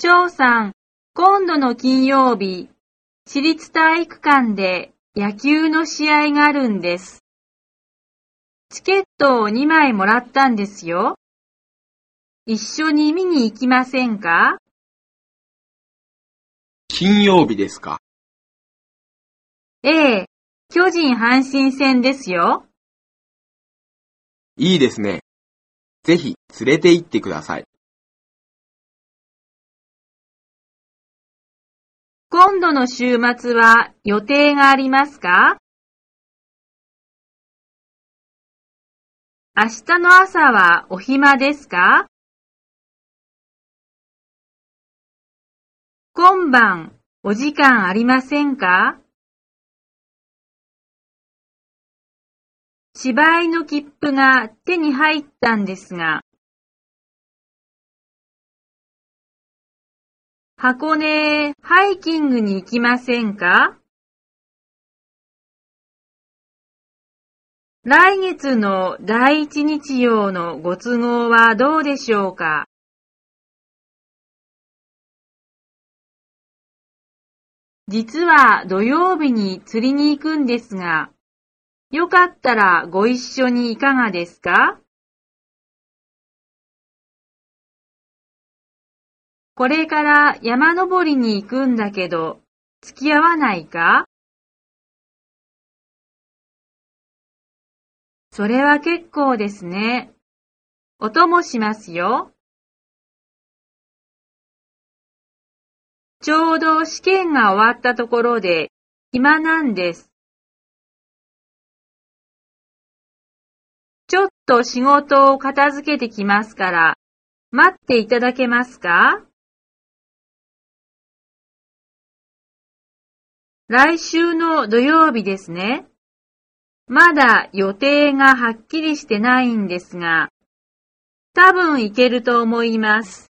張さん、今度の金曜日、私立体育館で野球の試合があるんです。チケットを2枚もらったんですよ。一緒に見に行きませんか？金曜日ですか？ええ、巨人阪神戦ですよ。いいですね。ぜひ連れて行ってください。今度の週末は予定がありますか？明日の朝はお暇ですか？今晩お時間ありませんか？芝居の切符が手に入ったんですが、箱根ハイキングに行きませんか？来月の第一日曜のご都合はどうでしょうか？実は土曜日に釣りに行くんですが、よかったらご一緒にいかがですか？これから山登りに行くんだけど、付き合わないか？それは結構ですね。お供しますよ。ちょうど試験が終わったところで暇なんです。ちょっと仕事を片付けてきますから、待っていただけますか？来週の土曜日ですね。まだ予定がはっきりしてないんですが、多分行けると思います。